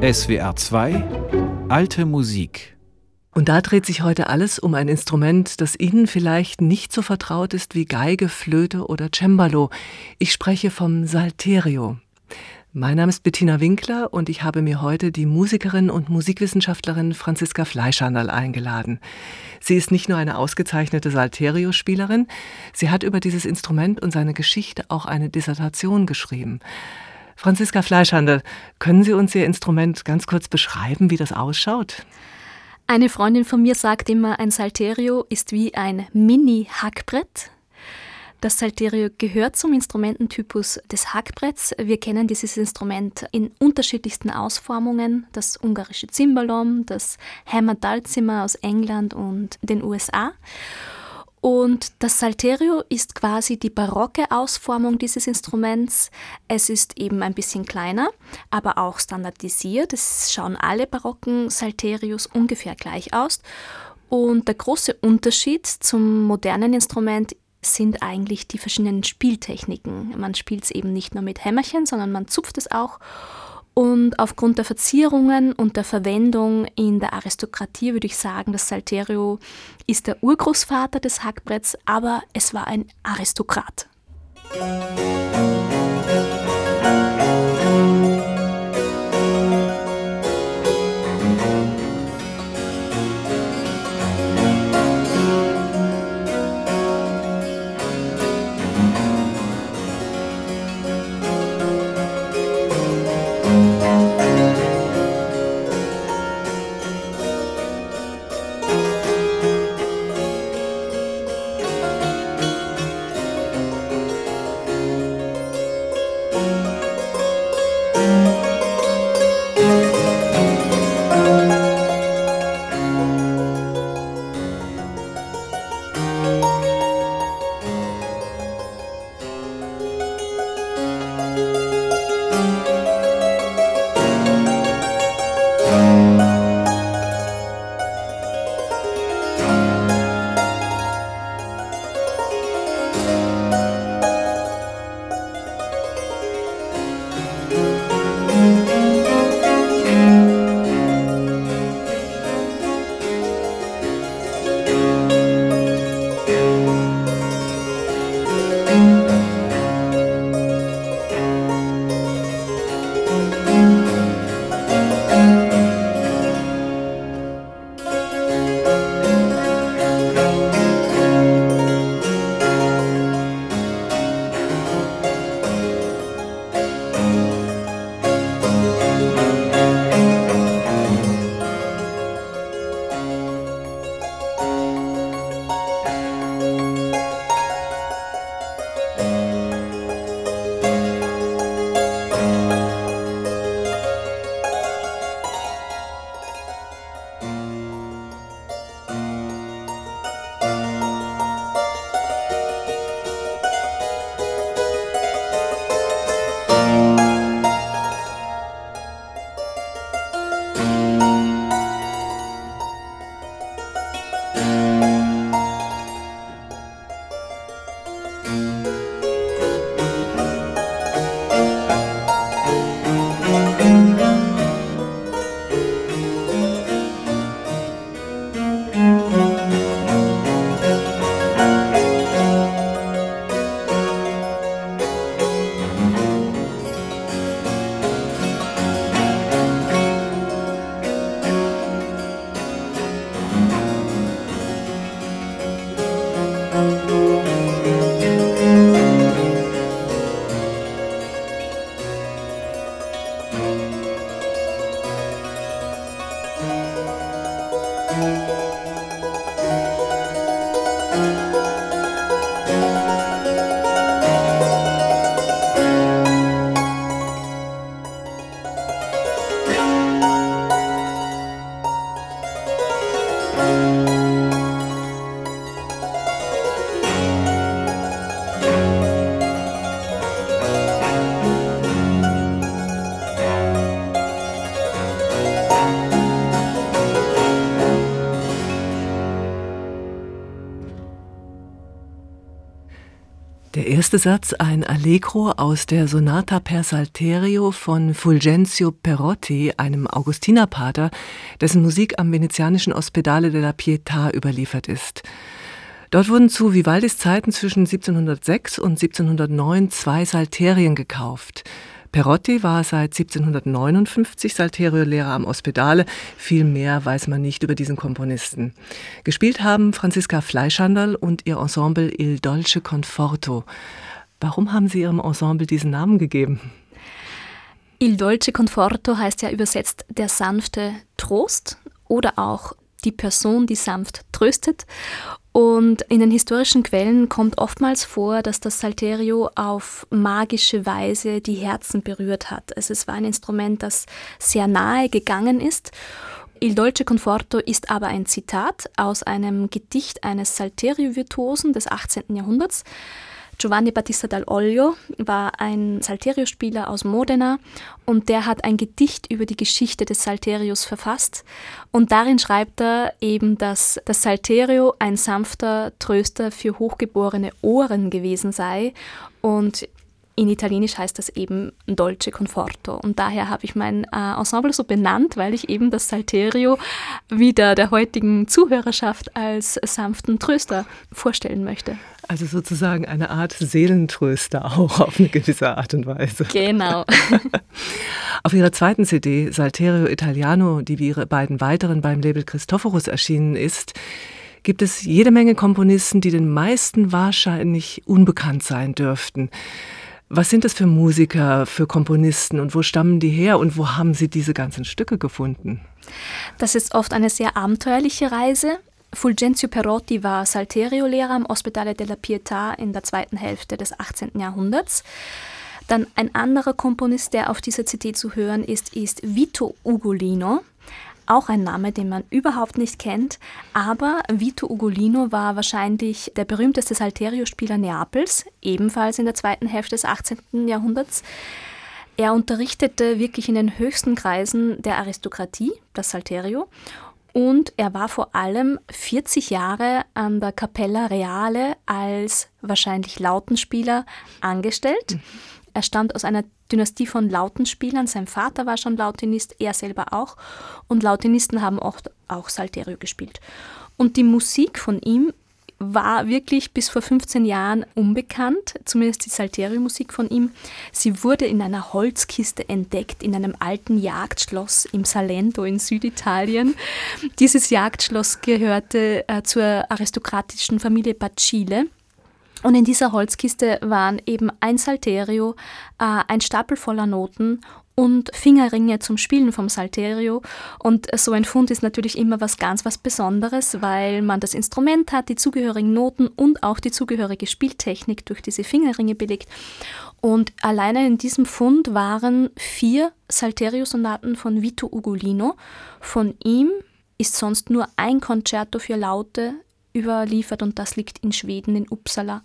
SWR 2 Alte Musik und da dreht sich heute alles um ein Instrument, das Ihnen vielleicht nicht so vertraut ist wie Geige, Flöte oder Cembalo. Ich spreche vom Salterio. Mein Name ist Bettina Winkler und ich habe mir heute die Musikerin und Musikwissenschaftlerin Franziska Fleischhandel eingeladen. Sie ist nicht nur eine ausgezeichnete Salterio-Spielerin, sie hat über dieses Instrument und seine Geschichte auch eine Dissertation geschrieben. Franziska Fleischhandel, können Sie uns Ihr Instrument ganz kurz beschreiben, wie das ausschaut? Eine Freundin von mir sagt immer, ein Salterio ist wie ein Mini-Hackbrett. Das Salterio gehört zum Instrumententypus des Hackbretts. Wir kennen dieses Instrument in unterschiedlichsten Ausformungen. Das ungarische Zimbalom, das Hammer-Dalzimmer aus England und den USA. Und das Salterio ist quasi die barocke Ausformung dieses Instruments. Es ist eben ein bisschen kleiner, aber auch standardisiert. Es schauen alle barocken Salterios ungefähr gleich aus. Und der große Unterschied zum modernen Instrument sind eigentlich die verschiedenen Spieltechniken. Man spielt es eben nicht nur mit Hämmerchen, sondern man zupft es auch und aufgrund der Verzierungen und der Verwendung in der Aristokratie würde ich sagen, das Salterio ist der Urgroßvater des Hackbretts, aber es war ein Aristokrat. Erste Satz ein Allegro aus der Sonata per Salterio von Fulgenzio Perotti, einem Augustinerpater, dessen Musik am venezianischen Ospedale della Pietà überliefert ist. Dort wurden zu Vivaldis Zeiten zwischen 1706 und 1709 zwei Salterien gekauft. Perotti war seit 1759 Salterio-Lehrer am Ospedale. Viel mehr weiß man nicht über diesen Komponisten. Gespielt haben Franziska Fleischhandel und ihr Ensemble Il Dolce Conforto. Warum haben Sie Ihrem Ensemble diesen Namen gegeben? Il Dolce Conforto heißt ja übersetzt der sanfte Trost oder auch die Person, die sanft tröstet. Und in den historischen Quellen kommt oftmals vor, dass das Salterio auf magische Weise die Herzen berührt hat. Also es war ein Instrument, das sehr nahe gegangen ist. Il Dolce Conforto ist aber ein Zitat aus einem Gedicht eines Salterio-Virtuosen des 18. Jahrhunderts. Giovanni Battista dall'Olio war ein Salterio-Spieler aus Modena und der hat ein Gedicht über die Geschichte des Salterios verfasst. Und darin schreibt er eben, dass das Salterio ein sanfter Tröster für hochgeborene Ohren gewesen sei. Und in Italienisch heißt das eben Dolce Conforto. Und daher habe ich mein äh, Ensemble so benannt, weil ich eben das Salterio wieder der heutigen Zuhörerschaft als sanften Tröster vorstellen möchte. Also sozusagen eine Art Seelentröster auch auf eine gewisse Art und Weise. Genau. auf ihrer zweiten CD, Salterio Italiano, die wie ihre beiden weiteren beim Label Christophorus erschienen ist, gibt es jede Menge Komponisten, die den meisten wahrscheinlich unbekannt sein dürften. Was sind das für Musiker, für Komponisten und wo stammen die her und wo haben Sie diese ganzen Stücke gefunden? Das ist oft eine sehr abenteuerliche Reise. Fulgenzio Perotti war Salterio-Lehrer am Ospedale della Pietà in der zweiten Hälfte des 18. Jahrhunderts. Dann ein anderer Komponist, der auf dieser CD zu hören ist, ist Vito Ugolino. Auch ein Name, den man überhaupt nicht kennt, aber Vito Ugolino war wahrscheinlich der berühmteste Salterio-Spieler Neapels, ebenfalls in der zweiten Hälfte des 18. Jahrhunderts. Er unterrichtete wirklich in den höchsten Kreisen der Aristokratie, das Salterio, und er war vor allem 40 Jahre an der Capella Reale als wahrscheinlich Lautenspieler angestellt. Mhm. Er stammt aus einer Dynastie von Lautenspielern. Sein Vater war schon Lautenist, er selber auch. Und Lautenisten haben oft auch Salterio gespielt. Und die Musik von ihm war wirklich bis vor 15 Jahren unbekannt, zumindest die Salterio-Musik von ihm. Sie wurde in einer Holzkiste entdeckt, in einem alten Jagdschloss im Salento in Süditalien. Dieses Jagdschloss gehörte äh, zur aristokratischen Familie Bacile. Und in dieser Holzkiste waren eben ein Salterio, äh, ein Stapel voller Noten und Fingerringe zum Spielen vom Salterio. Und so ein Fund ist natürlich immer was ganz was Besonderes, weil man das Instrument hat, die zugehörigen Noten und auch die zugehörige Spieltechnik durch diese Fingerringe belegt. Und alleine in diesem Fund waren vier Salterio-Sonaten von Vito Ugolino. Von ihm ist sonst nur ein Concerto für Laute überliefert und das liegt in Schweden, in Uppsala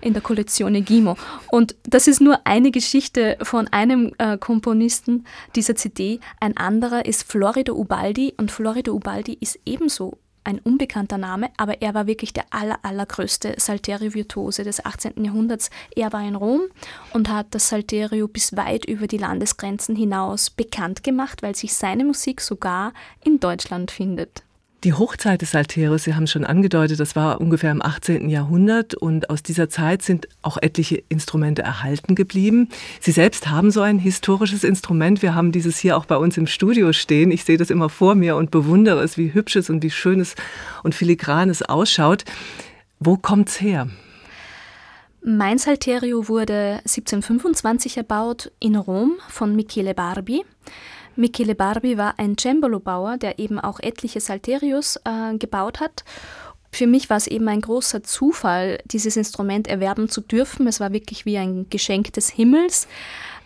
in der Kollektion Gimo. Und das ist nur eine Geschichte von einem äh, Komponisten dieser CD. Ein anderer ist Florido Ubaldi und Florido Ubaldi ist ebenso ein unbekannter Name, aber er war wirklich der aller, allergrößte Salterio-Virtuose des 18. Jahrhunderts. Er war in Rom und hat das Salterio bis weit über die Landesgrenzen hinaus bekannt gemacht, weil sich seine Musik sogar in Deutschland findet. Die Hochzeit des Salterius, Sie haben schon angedeutet, das war ungefähr im 18. Jahrhundert und aus dieser Zeit sind auch etliche Instrumente erhalten geblieben. Sie selbst haben so ein historisches Instrument. Wir haben dieses hier auch bei uns im Studio stehen. Ich sehe das immer vor mir und bewundere es, wie hübsch es und wie schön es und filigran es ausschaut. Wo kommt's her? Mein Salterio wurde 1725 erbaut in Rom von Michele Barbi. Michele Barbi war ein Cembalo-Bauer, der eben auch etliche Salterios äh, gebaut hat. Für mich war es eben ein großer Zufall, dieses Instrument erwerben zu dürfen. Es war wirklich wie ein Geschenk des Himmels.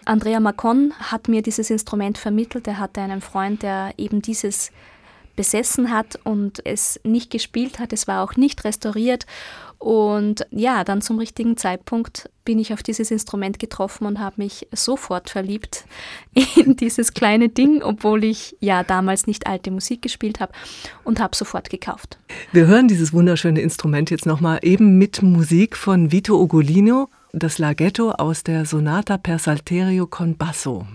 Andrea Macon hat mir dieses Instrument vermittelt. Er hatte einen Freund, der eben dieses besessen hat und es nicht gespielt hat. Es war auch nicht restauriert. Und ja, dann zum richtigen Zeitpunkt bin ich auf dieses Instrument getroffen und habe mich sofort verliebt in dieses kleine Ding, obwohl ich ja damals nicht alte Musik gespielt habe und habe sofort gekauft. Wir hören dieses wunderschöne Instrument jetzt nochmal eben mit Musik von Vito Ugolino, das Laghetto aus der Sonata per Salterio con Basso.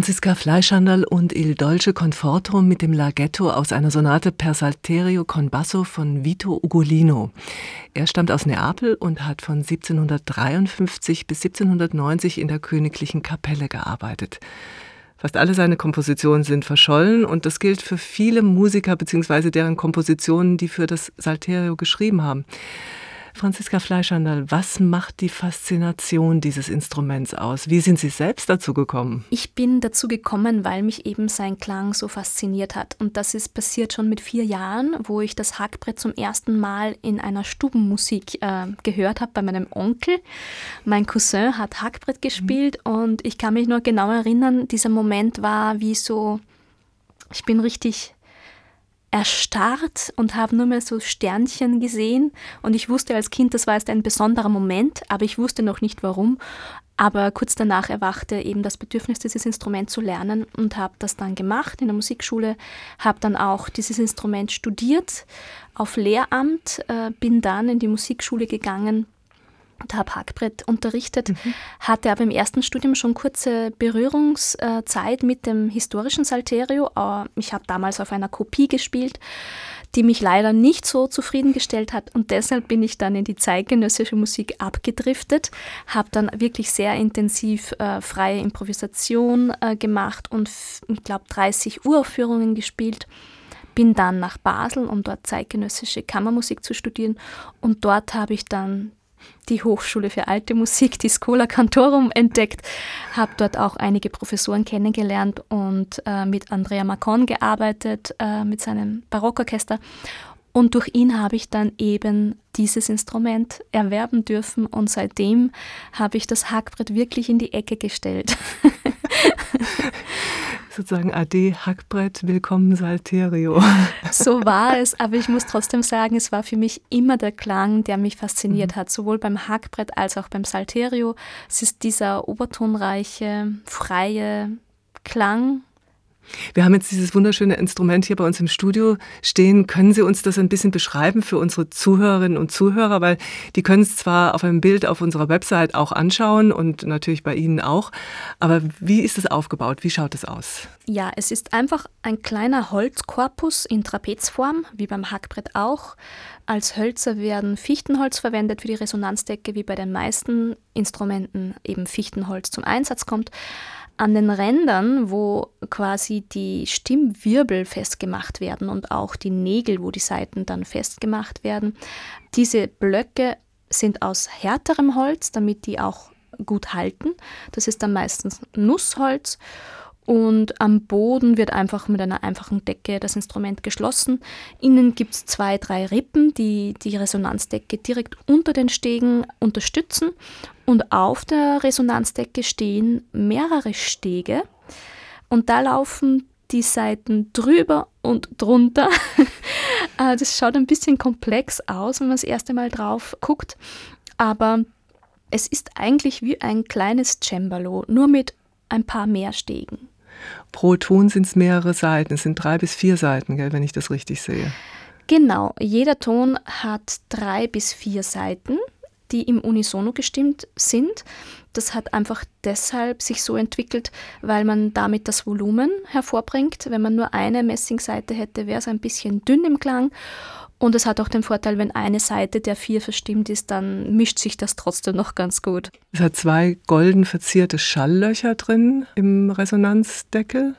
Franziska Fleischhandel und Il Dolce Conforto mit dem Laghetto aus einer Sonate per Salterio con Basso von Vito Ugolino. Er stammt aus Neapel und hat von 1753 bis 1790 in der königlichen Kapelle gearbeitet. Fast alle seine Kompositionen sind verschollen und das gilt für viele Musiker bzw. deren Kompositionen, die für das Salterio geschrieben haben. Franziska Fleischhandel, was macht die Faszination dieses Instruments aus? Wie sind Sie selbst dazu gekommen? Ich bin dazu gekommen, weil mich eben sein Klang so fasziniert hat. Und das ist passiert schon mit vier Jahren, wo ich das Hackbrett zum ersten Mal in einer Stubenmusik äh, gehört habe bei meinem Onkel. Mein Cousin hat Hackbrett gespielt mhm. und ich kann mich noch genau erinnern, dieser Moment war wie so, ich bin richtig erstarrt und habe nur mehr so Sternchen gesehen. Und ich wusste als Kind, das war jetzt ein besonderer Moment, aber ich wusste noch nicht warum. Aber kurz danach erwachte eben das Bedürfnis, dieses Instrument zu lernen und habe das dann gemacht in der Musikschule, habe dann auch dieses Instrument studiert auf Lehramt, äh, bin dann in die Musikschule gegangen habe Hackbrett unterrichtet, mhm. hatte aber im ersten Studium schon kurze Berührungszeit mit dem historischen Salterio. Ich habe damals auf einer Kopie gespielt, die mich leider nicht so zufriedengestellt hat und deshalb bin ich dann in die zeitgenössische Musik abgedriftet, habe dann wirklich sehr intensiv äh, freie Improvisation äh, gemacht und ich glaube 30 Uraufführungen gespielt bin dann nach Basel, um dort zeitgenössische Kammermusik zu studieren und dort habe ich dann die Hochschule für alte Musik, die Schola Cantorum, entdeckt, habe dort auch einige Professoren kennengelernt und äh, mit Andrea Macon gearbeitet, äh, mit seinem Barockorchester. Und durch ihn habe ich dann eben dieses Instrument erwerben dürfen und seitdem habe ich das Hackbrett wirklich in die Ecke gestellt. sozusagen AD Hackbrett, willkommen Salterio. So war es, aber ich muss trotzdem sagen, es war für mich immer der Klang, der mich fasziniert mhm. hat, sowohl beim Hackbrett als auch beim Salterio. Es ist dieser obertonreiche, freie Klang, wir haben jetzt dieses wunderschöne Instrument hier bei uns im Studio stehen. Können Sie uns das ein bisschen beschreiben für unsere Zuhörerinnen und Zuhörer? Weil die können es zwar auf einem Bild auf unserer Website auch anschauen und natürlich bei Ihnen auch. Aber wie ist es aufgebaut? Wie schaut es aus? Ja, es ist einfach ein kleiner Holzkorpus in Trapezform, wie beim Hackbrett auch. Als Hölzer werden Fichtenholz verwendet für die Resonanzdecke, wie bei den meisten Instrumenten eben Fichtenholz zum Einsatz kommt. An den Rändern, wo quasi die Stimmwirbel festgemacht werden und auch die Nägel, wo die Saiten dann festgemacht werden, diese Blöcke sind aus härterem Holz, damit die auch gut halten. Das ist dann meistens Nussholz und am Boden wird einfach mit einer einfachen Decke das Instrument geschlossen. Innen gibt es zwei, drei Rippen, die die Resonanzdecke direkt unter den Stegen unterstützen. Und auf der Resonanzdecke stehen mehrere Stege. Und da laufen die Seiten drüber und drunter. Äh, das schaut ein bisschen komplex aus, wenn man das erste Mal drauf guckt. Aber es ist eigentlich wie ein kleines Cembalo, nur mit ein paar mehr Stegen. Pro Ton sind es mehrere Seiten. Es sind drei bis vier Seiten, gell, wenn ich das richtig sehe. Genau, jeder Ton hat drei bis vier Seiten, die im Unisono gestimmt sind. Das hat einfach deshalb sich so entwickelt, weil man damit das Volumen hervorbringt. Wenn man nur eine Messingseite hätte, wäre es ein bisschen dünn im Klang. Und es hat auch den Vorteil, wenn eine Seite der vier verstimmt ist, dann mischt sich das trotzdem noch ganz gut. Es hat zwei golden verzierte Schalllöcher drin im Resonanzdeckel.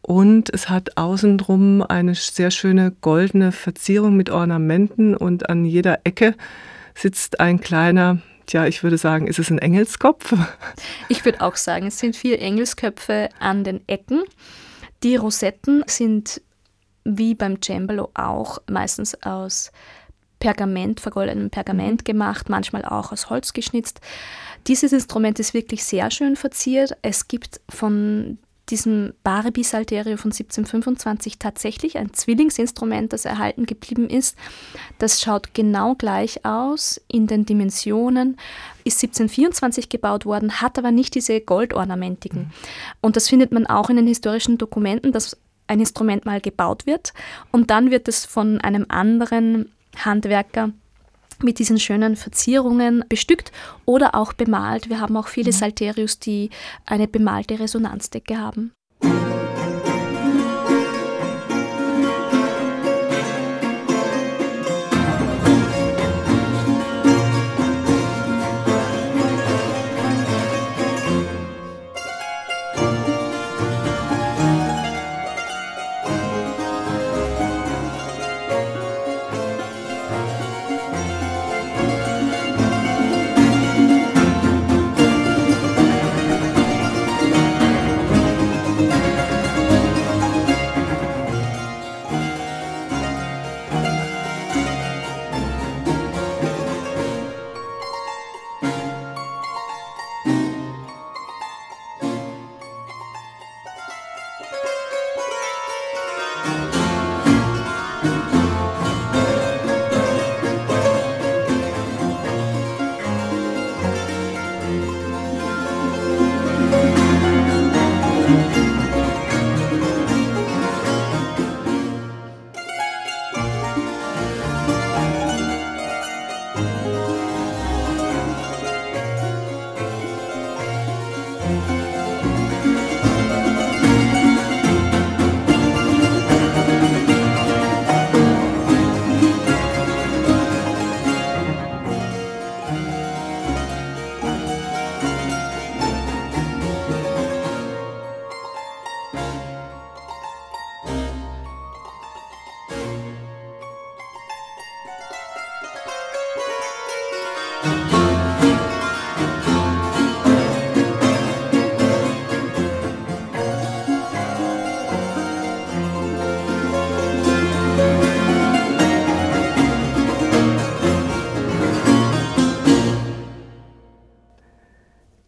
Und es hat außenrum eine sehr schöne goldene Verzierung mit Ornamenten und an jeder Ecke sitzt ein kleiner, tja, ich würde sagen, ist es ein Engelskopf? Ich würde auch sagen, es sind vier Engelsköpfe an den Ecken. Die Rosetten sind wie beim Cembalo auch meistens aus Pergament, vergoldenem Pergament mhm. gemacht, manchmal auch aus Holz geschnitzt. Dieses Instrument ist wirklich sehr schön verziert. Es gibt von diesem Barbie Salterio von 1725 tatsächlich ein Zwillingsinstrument, das erhalten geblieben ist. Das schaut genau gleich aus in den Dimensionen, ist 1724 gebaut worden, hat aber nicht diese Goldornamentiken. Mhm. Und das findet man auch in den historischen Dokumenten, dass ein Instrument mal gebaut wird und dann wird es von einem anderen Handwerker mit diesen schönen Verzierungen bestückt oder auch bemalt. Wir haben auch viele mhm. Salterius, die eine bemalte Resonanzdecke haben.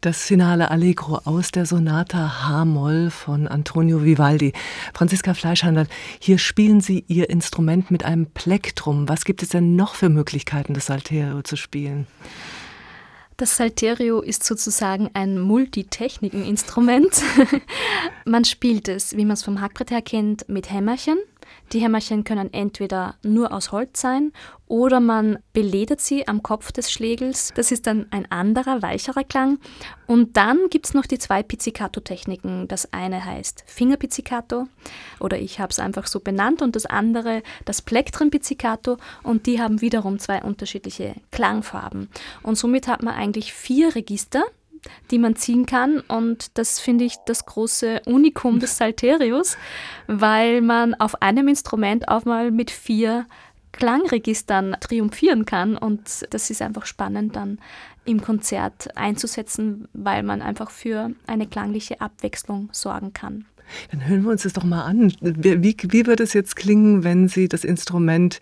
Das finale Allegro aus der Sonata H-Moll von Antonio Vivaldi. Franziska Fleischhandel, hier spielen Sie Ihr Instrument mit einem Plektrum. Was gibt es denn noch für Möglichkeiten, das Salterio zu spielen? Das Salterio ist sozusagen ein Multitechniken-Instrument. man spielt es, wie man es vom Hackbrett her kennt, mit Hämmerchen. Die Hämmerchen können entweder nur aus Holz sein oder man beledert sie am Kopf des Schlegels. Das ist dann ein anderer, weicherer Klang. Und dann gibt es noch die zwei Pizzicato-Techniken. Das eine heißt Fingerpizzicato oder ich habe es einfach so benannt und das andere das Plektren-Pizzicato und die haben wiederum zwei unterschiedliche Klangfarben. Und somit hat man eigentlich vier Register die man ziehen kann. Und das finde ich das große Unikum des Salterius, weil man auf einem Instrument auch mal mit vier Klangregistern triumphieren kann. Und das ist einfach spannend dann im Konzert einzusetzen, weil man einfach für eine klangliche Abwechslung sorgen kann. Dann hören wir uns das doch mal an. Wie, wie wird es jetzt klingen, wenn Sie das Instrument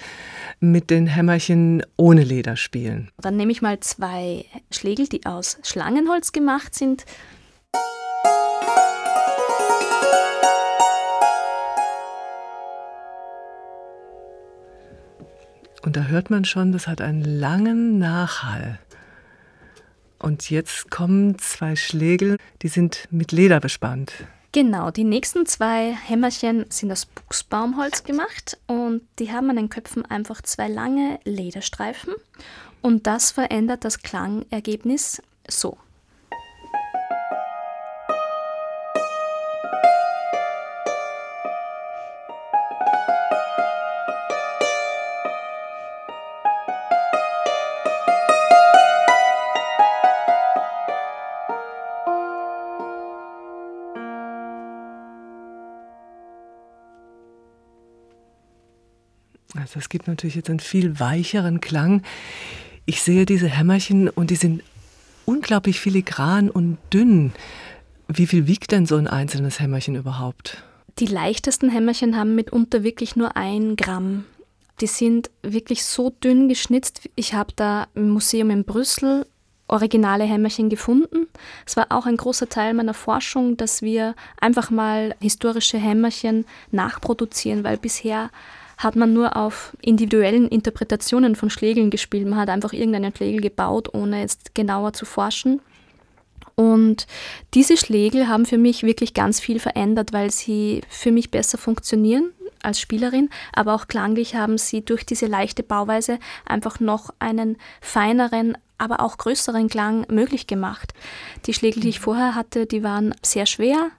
mit den Hämmerchen ohne Leder spielen? Dann nehme ich mal zwei Schlägel, die aus Schlangenholz gemacht sind. Und da hört man schon, das hat einen langen Nachhall. Und jetzt kommen zwei Schlägel, die sind mit Leder bespannt. Genau, die nächsten zwei Hämmerchen sind aus Buchsbaumholz gemacht und die haben an den Köpfen einfach zwei lange Lederstreifen und das verändert das Klangergebnis so. Gibt natürlich jetzt einen viel weicheren Klang. Ich sehe diese Hämmerchen und die sind unglaublich filigran und dünn. Wie viel wiegt denn so ein einzelnes Hämmerchen überhaupt? Die leichtesten Hämmerchen haben mitunter wirklich nur ein Gramm. Die sind wirklich so dünn geschnitzt. Ich habe da im Museum in Brüssel originale Hämmerchen gefunden. Es war auch ein großer Teil meiner Forschung, dass wir einfach mal historische Hämmerchen nachproduzieren, weil bisher hat man nur auf individuellen Interpretationen von Schlägeln gespielt. Man hat einfach irgendeinen Schlägel gebaut, ohne jetzt genauer zu forschen. Und diese Schlägel haben für mich wirklich ganz viel verändert, weil sie für mich besser funktionieren als Spielerin, aber auch klanglich haben sie durch diese leichte Bauweise einfach noch einen feineren, aber auch größeren Klang möglich gemacht. Die Schlägel, die ich vorher hatte, die waren sehr schwer,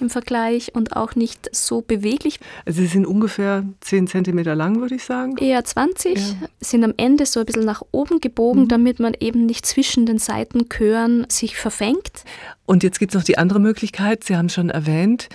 im Vergleich und auch nicht so beweglich. Also sie sind ungefähr 10 cm lang, würde ich sagen. Eher 20, ja. sind am Ende so ein bisschen nach oben gebogen, mhm. damit man eben nicht zwischen den Seitenchören sich verfängt. Und jetzt gibt es noch die andere Möglichkeit, Sie haben schon erwähnt,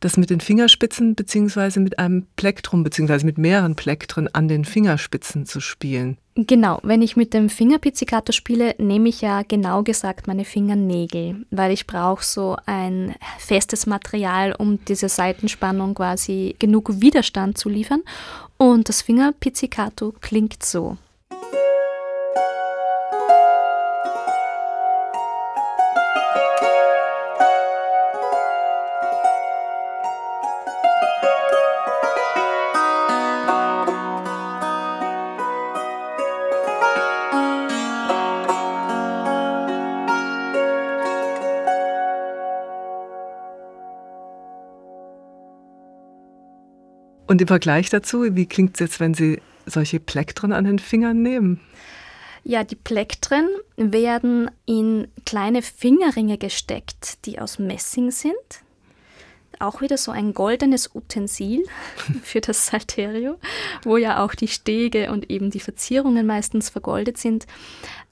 das mit den Fingerspitzen beziehungsweise mit einem Plektrum beziehungsweise mit mehreren Plektren an den Fingerspitzen zu spielen. Genau, wenn ich mit dem Fingerpizzicato spiele, nehme ich ja genau gesagt meine Fingernägel, weil ich brauche so ein festes Material, um diese Seitenspannung quasi genug Widerstand zu liefern. Und das Fingerpizzicato klingt so. Und im Vergleich dazu, wie klingt es jetzt, wenn Sie solche Plektren an den Fingern nehmen? Ja, die Plektren werden in kleine Fingerringe gesteckt, die aus Messing sind. Auch wieder so ein goldenes Utensil für das Salterio, wo ja auch die Stege und eben die Verzierungen meistens vergoldet sind.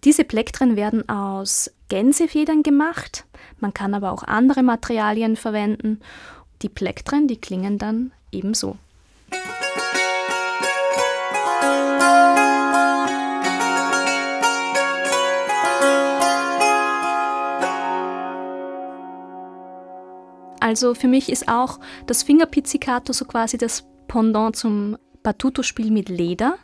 Diese Plektren werden aus Gänsefedern gemacht. Man kann aber auch andere Materialien verwenden. Die Plektren, die klingen dann ebenso. Also für mich ist auch das Fingerpizzicato so quasi das Pendant zum Batuto-Spiel mit Leder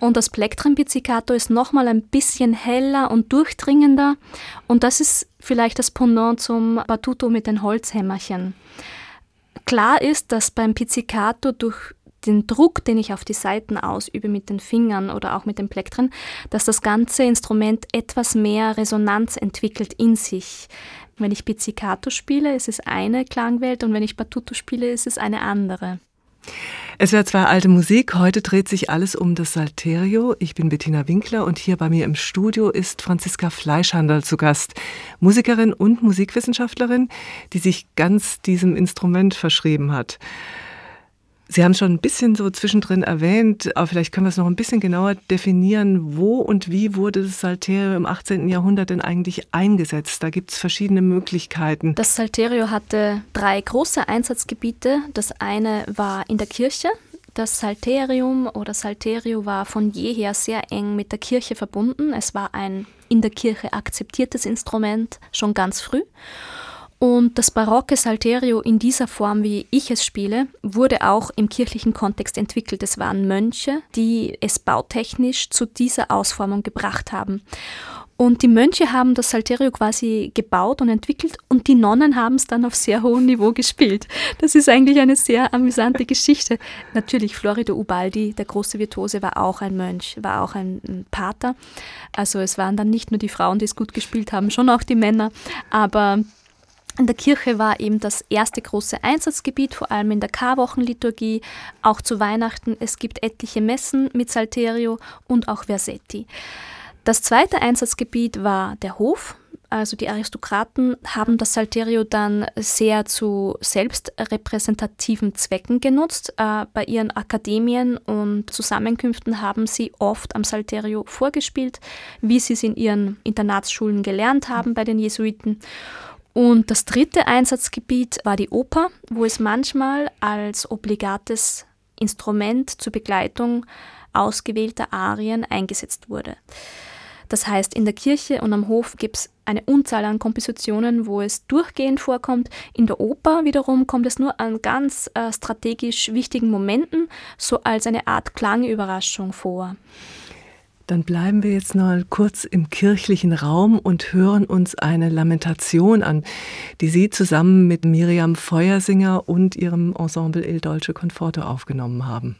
und das Plektren-Pizzicato ist nochmal ein bisschen heller und durchdringender und das ist vielleicht das Pendant zum Batuto mit den Holzhämmerchen. Klar ist, dass beim Pizzicato durch den Druck, den ich auf die Saiten ausübe mit den Fingern oder auch mit den Plektren, dass das ganze Instrument etwas mehr Resonanz entwickelt in sich. Wenn ich Pizzicato spiele, ist es eine Klangwelt und wenn ich Batuto spiele, ist es eine andere. Es wäre zwar alte Musik, heute dreht sich alles um das Salterio. Ich bin Bettina Winkler und hier bei mir im Studio ist Franziska Fleischhandel zu Gast, Musikerin und Musikwissenschaftlerin, die sich ganz diesem Instrument verschrieben hat. Sie haben schon ein bisschen so zwischendrin erwähnt, aber vielleicht können wir es noch ein bisschen genauer definieren. Wo und wie wurde das Salterio im 18. Jahrhundert denn eigentlich eingesetzt? Da gibt es verschiedene Möglichkeiten. Das Salterio hatte drei große Einsatzgebiete. Das eine war in der Kirche. Das Salterium oder Salterio war von jeher sehr eng mit der Kirche verbunden. Es war ein in der Kirche akzeptiertes Instrument schon ganz früh. Und das barocke Salterio in dieser Form, wie ich es spiele, wurde auch im kirchlichen Kontext entwickelt. Es waren Mönche, die es bautechnisch zu dieser Ausformung gebracht haben. Und die Mönche haben das Salterio quasi gebaut und entwickelt und die Nonnen haben es dann auf sehr hohem Niveau gespielt. Das ist eigentlich eine sehr amüsante Geschichte. Natürlich, Florido Ubaldi, der große Virtuose, war auch ein Mönch, war auch ein Pater. Also es waren dann nicht nur die Frauen, die es gut gespielt haben, schon auch die Männer. Aber in der Kirche war eben das erste große Einsatzgebiet, vor allem in der Karwochenliturgie, auch zu Weihnachten. Es gibt etliche Messen mit Salterio und auch Versetti. Das zweite Einsatzgebiet war der Hof. Also die Aristokraten haben das Salterio dann sehr zu selbstrepräsentativen Zwecken genutzt. Äh, bei ihren Akademien und Zusammenkünften haben sie oft am Salterio vorgespielt, wie sie es in ihren Internatsschulen gelernt haben bei den Jesuiten. Und das dritte Einsatzgebiet war die Oper, wo es manchmal als obligates Instrument zur Begleitung ausgewählter Arien eingesetzt wurde. Das heißt, in der Kirche und am Hof gibt es eine Unzahl an Kompositionen, wo es durchgehend vorkommt. In der Oper wiederum kommt es nur an ganz äh, strategisch wichtigen Momenten, so als eine Art Klangüberraschung vor. Dann bleiben wir jetzt noch kurz im kirchlichen Raum und hören uns eine Lamentation an, die Sie zusammen mit Miriam Feuersinger und ihrem Ensemble Il Dolce Conforto aufgenommen haben.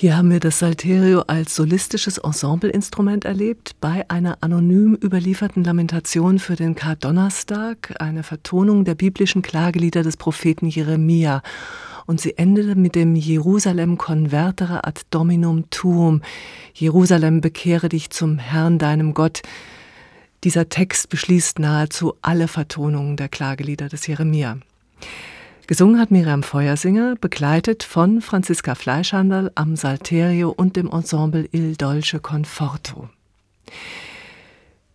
Hier haben wir das Salterio als solistisches Ensembleinstrument erlebt bei einer anonym überlieferten Lamentation für den Kar-Donnerstag, eine Vertonung der biblischen Klagelieder des Propheten Jeremia. Und sie endete mit dem Jerusalem convertere ad Dominum tuum. Jerusalem, bekehre dich zum Herrn, deinem Gott. Dieser Text beschließt nahezu alle Vertonungen der Klagelieder des Jeremia. Gesungen hat Miriam Feuersinger, begleitet von Franziska Fleischhandel am Salterio und dem Ensemble Il Dolce Conforto.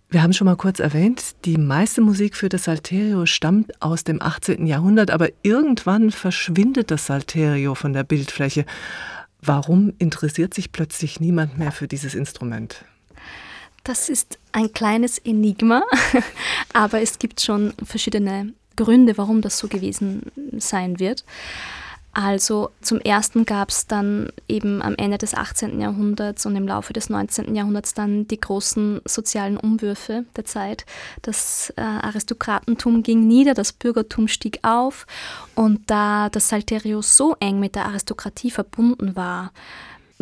Wir haben schon mal kurz erwähnt, die meiste Musik für das Salterio stammt aus dem 18. Jahrhundert, aber irgendwann verschwindet das Salterio von der Bildfläche. Warum interessiert sich plötzlich niemand mehr für dieses Instrument? Das ist ein kleines Enigma, aber es gibt schon verschiedene Gründe, warum das so gewesen sein wird. Also zum ersten gab es dann eben am Ende des 18. Jahrhunderts und im Laufe des 19. Jahrhunderts dann die großen sozialen Umwürfe der Zeit. Das äh, Aristokratentum ging nieder, das Bürgertum stieg auf und da das Salterio so eng mit der Aristokratie verbunden war,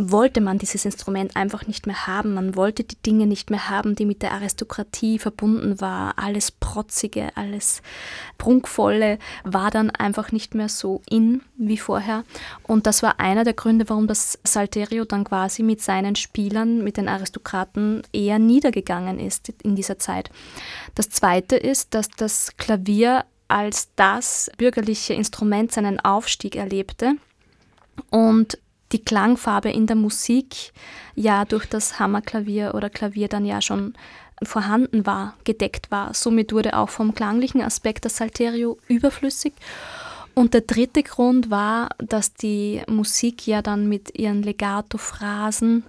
wollte man dieses Instrument einfach nicht mehr haben. Man wollte die Dinge nicht mehr haben, die mit der Aristokratie verbunden war. Alles Protzige, alles Prunkvolle war dann einfach nicht mehr so in wie vorher. Und das war einer der Gründe, warum das Salterio dann quasi mit seinen Spielern, mit den Aristokraten eher niedergegangen ist in dieser Zeit. Das Zweite ist, dass das Klavier als das bürgerliche Instrument seinen Aufstieg erlebte. Und die Klangfarbe in der Musik ja durch das Hammerklavier oder Klavier dann ja schon vorhanden war, gedeckt war. Somit wurde auch vom klanglichen Aspekt das Salterio überflüssig und der dritte Grund war, dass die Musik ja dann mit ihren Legato-Phrasen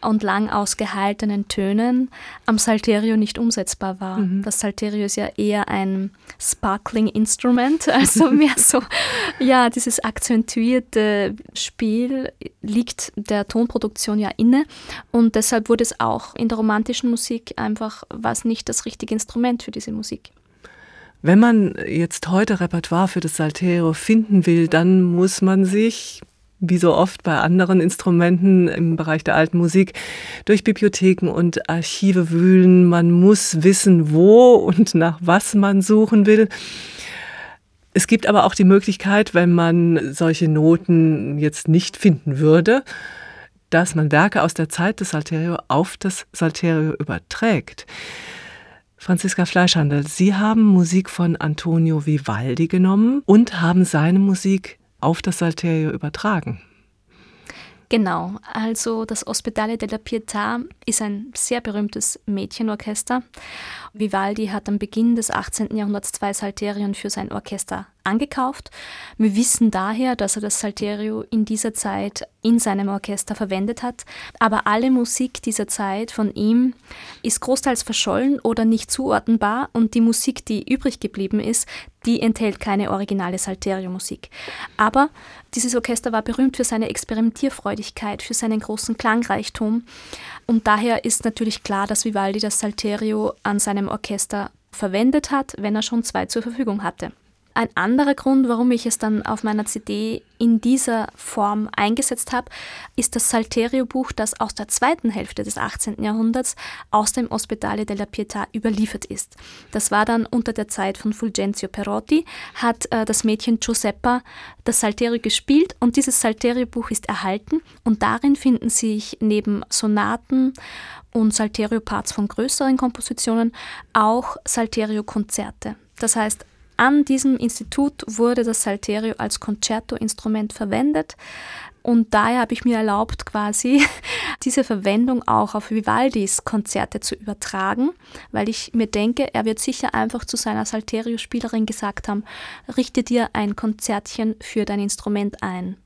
und lang ausgehaltenen Tönen am Salterio nicht umsetzbar war. Mhm. Das Salterio ist ja eher ein Sparkling Instrument, also mehr so, ja, dieses akzentuierte Spiel liegt der Tonproduktion ja inne und deshalb wurde es auch in der romantischen Musik einfach was nicht das richtige Instrument für diese Musik. Wenn man jetzt heute Repertoire für das Saltero finden will, dann muss man sich wie so oft bei anderen Instrumenten im Bereich der alten Musik, durch Bibliotheken und Archive wühlen. Man muss wissen, wo und nach was man suchen will. Es gibt aber auch die Möglichkeit, wenn man solche Noten jetzt nicht finden würde, dass man Werke aus der Zeit des Salterio auf das Salterio überträgt. Franziska Fleischhandel, Sie haben Musik von Antonio Vivaldi genommen und haben seine Musik auf das Salterio übertragen. Genau, also das Ospedale della Pietà ist ein sehr berühmtes Mädchenorchester. Vivaldi hat am Beginn des 18. Jahrhunderts zwei Salterien für sein Orchester angekauft. Wir wissen daher, dass er das Salterio in dieser Zeit in seinem Orchester verwendet hat, aber alle Musik dieser Zeit von ihm ist großteils verschollen oder nicht zuordnenbar und die Musik, die übrig geblieben ist, die enthält keine originale Salterio-Musik. Aber dieses Orchester war berühmt für seine Experimentierfreudigkeit, für seinen großen Klangreichtum und daher ist natürlich klar, dass Vivaldi das Salterio an seinem Orchester verwendet hat, wenn er schon zwei zur Verfügung hatte. Ein anderer Grund, warum ich es dann auf meiner CD in dieser Form eingesetzt habe, ist das Salterio-Buch, das aus der zweiten Hälfte des 18. Jahrhunderts aus dem Ospedale della Pietà überliefert ist. Das war dann unter der Zeit von Fulgenzio Perotti, hat äh, das Mädchen Giuseppa das Salterio gespielt und dieses Salterio-Buch ist erhalten und darin finden sich neben Sonaten und Salterio-Parts von größeren Kompositionen auch Salterio-Konzerte. Das heißt, an diesem Institut wurde das Salterio als Concerto-Instrument verwendet. Und daher habe ich mir erlaubt, quasi diese Verwendung auch auf Vivaldis Konzerte zu übertragen, weil ich mir denke, er wird sicher einfach zu seiner Salterio-Spielerin gesagt haben, richte dir ein Konzertchen für dein Instrument ein.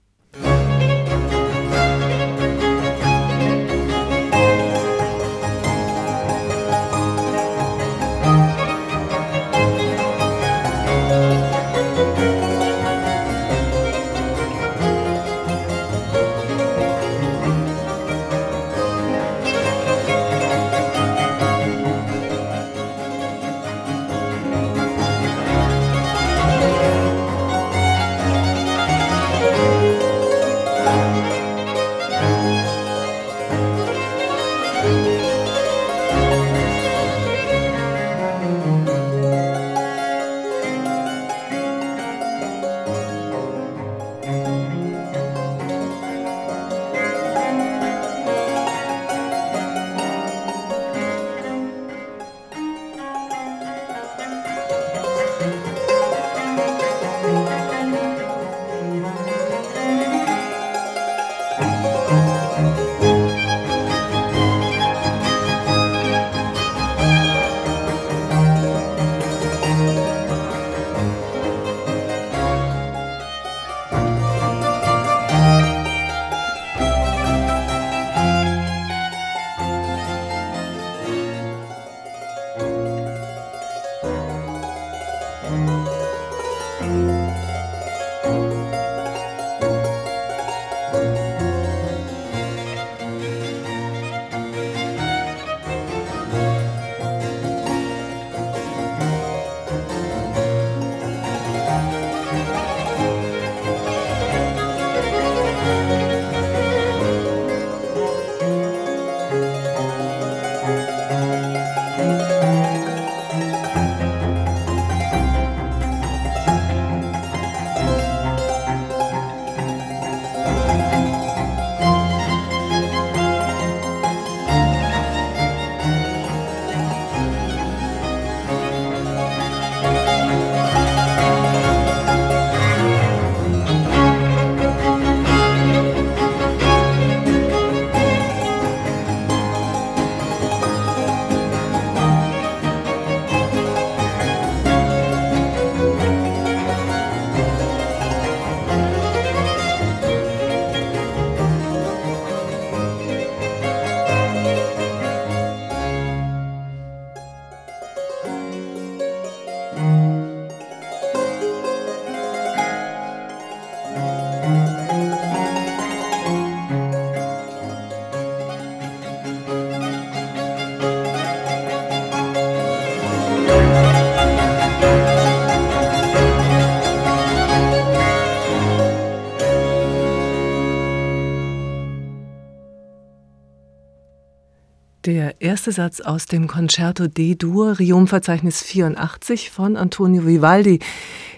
Der erste Satz aus dem Concerto D-Dur, Riom-Verzeichnis 84 von Antonio Vivaldi.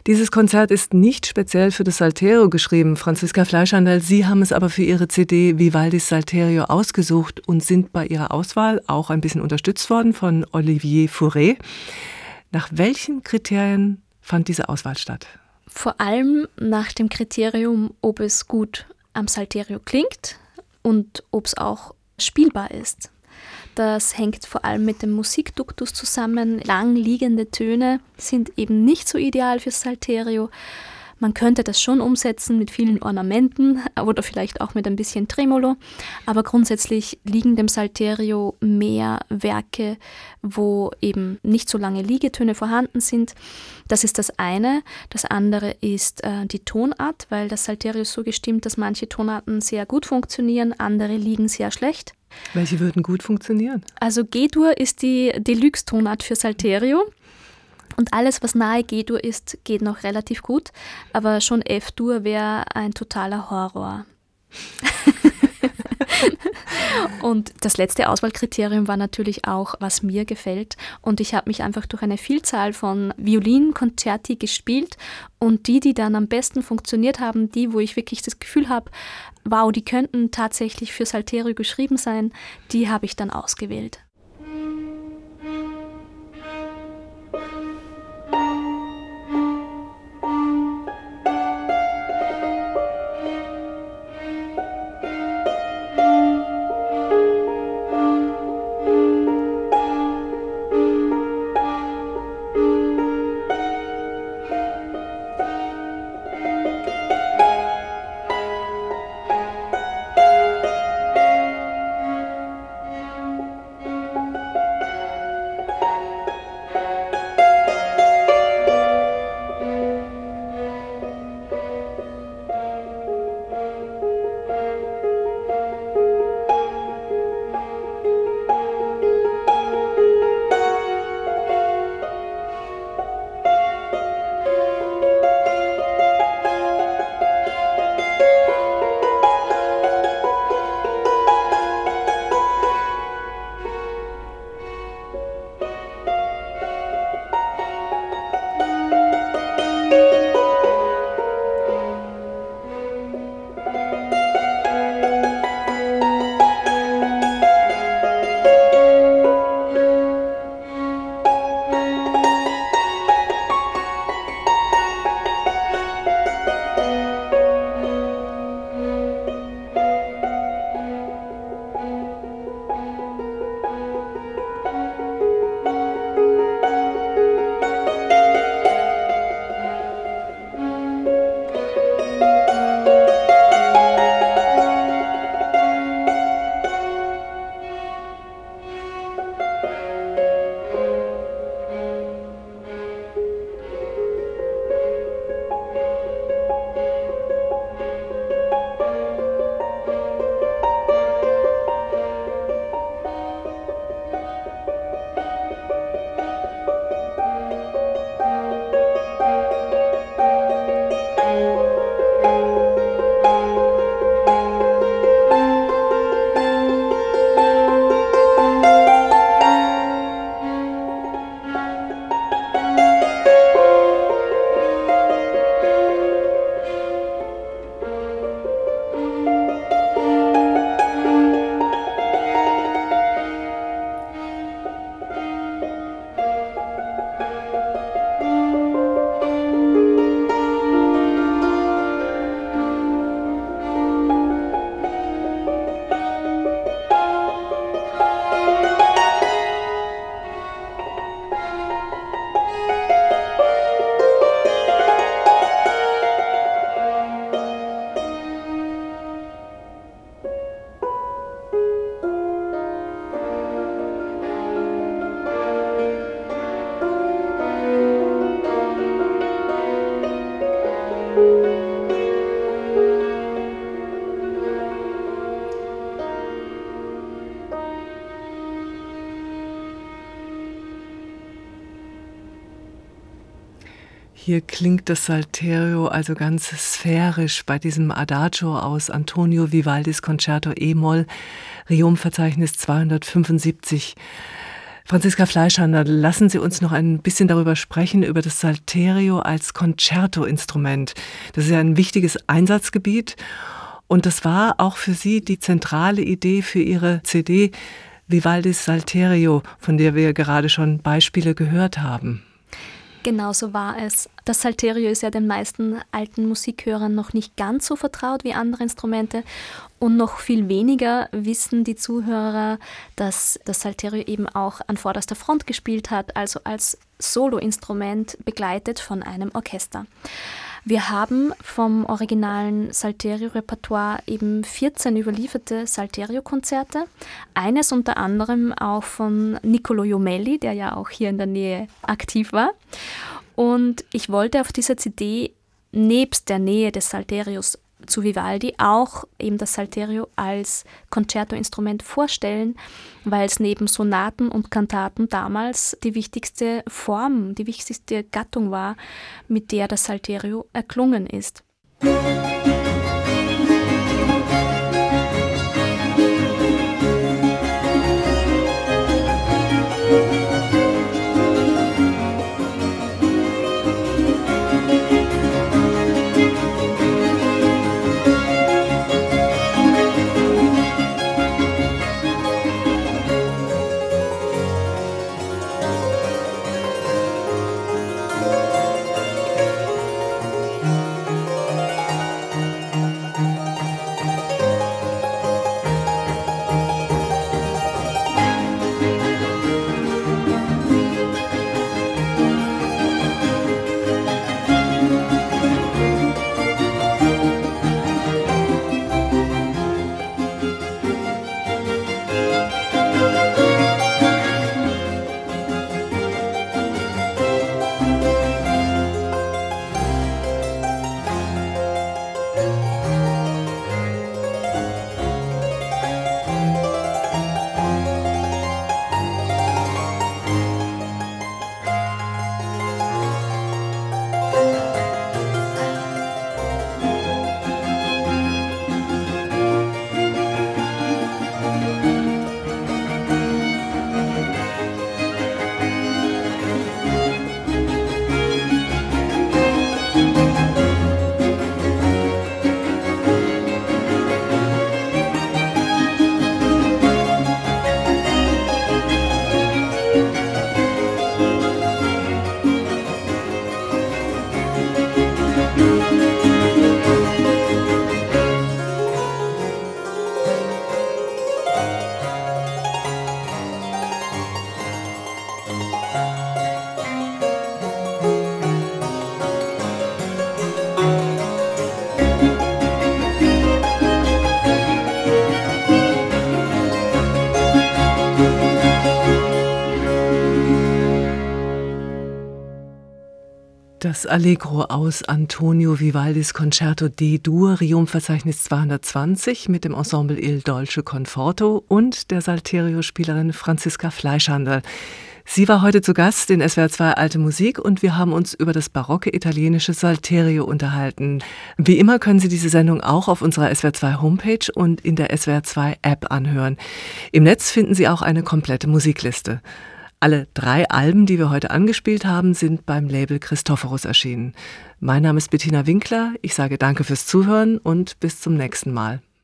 Dieses Konzert ist nicht speziell für das Salterio geschrieben, Franziska Fleischhandel. Sie haben es aber für Ihre CD Vivaldis Salterio ausgesucht und sind bei Ihrer Auswahl auch ein bisschen unterstützt worden von Olivier Fauré. Nach welchen Kriterien fand diese Auswahl statt? Vor allem nach dem Kriterium, ob es gut am Salterio klingt und ob es auch spielbar ist. Das hängt vor allem mit dem Musikduktus zusammen. Lang liegende Töne sind eben nicht so ideal fürs Salterio. Man könnte das schon umsetzen mit vielen Ornamenten oder vielleicht auch mit ein bisschen Tremolo, aber grundsätzlich liegen dem Salterio mehr Werke, wo eben nicht so lange Liegetöne vorhanden sind. Das ist das eine. Das andere ist äh, die Tonart, weil das Salterio ist so gestimmt, dass manche Tonarten sehr gut funktionieren, andere liegen sehr schlecht. Welche würden gut funktionieren? Also G-Dur ist die Deluxe-Tonart für Salterio. Und alles, was nahe G-Dur ist, geht noch relativ gut. Aber schon F-Dur wäre ein totaler Horror. und das letzte Auswahlkriterium war natürlich auch, was mir gefällt. Und ich habe mich einfach durch eine Vielzahl von Violinkonzerti gespielt. Und die, die dann am besten funktioniert haben, die, wo ich wirklich das Gefühl habe, wow, die könnten tatsächlich für Salterio geschrieben sein, die habe ich dann ausgewählt. Hier klingt das Salterio also ganz sphärisch bei diesem Adagio aus Antonio Vivaldis Concerto E-Moll, Riom-Verzeichnis 275. Franziska Fleischhander, lassen Sie uns noch ein bisschen darüber sprechen, über das Salterio als Concerto-Instrument. Das ist ja ein wichtiges Einsatzgebiet und das war auch für Sie die zentrale Idee für Ihre CD Vivaldis Salterio, von der wir gerade schon Beispiele gehört haben. Genauso war es. Das Salterio ist ja den meisten alten Musikhörern noch nicht ganz so vertraut wie andere Instrumente und noch viel weniger wissen die Zuhörer, dass das Salterio eben auch an vorderster Front gespielt hat, also als Soloinstrument begleitet von einem Orchester. Wir haben vom originalen Salterio-Repertoire eben 14 überlieferte Salterio-Konzerte. Eines unter anderem auch von Niccolo Jomelli, der ja auch hier in der Nähe aktiv war. Und ich wollte auf dieser CD nebst der Nähe des Salterios zu Vivaldi auch eben das Salterio als Concerto-Instrument vorstellen, weil es neben Sonaten und Kantaten damals die wichtigste Form, die wichtigste Gattung war, mit der das Salterio erklungen ist. Musik Das Allegro aus Antonio Vivaldis Concerto D-Dur, Riumverzeichnis 220 mit dem Ensemble Il Dolce Conforto und der Salterio-Spielerin Franziska Fleischhandel. Sie war heute zu Gast in SWR 2 Alte Musik und wir haben uns über das barocke italienische Salterio unterhalten. Wie immer können Sie diese Sendung auch auf unserer SWR 2 Homepage und in der SWR 2 App anhören. Im Netz finden Sie auch eine komplette Musikliste. Alle drei Alben, die wir heute angespielt haben, sind beim Label Christophorus erschienen. Mein Name ist Bettina Winkler. Ich sage danke fürs Zuhören und bis zum nächsten Mal.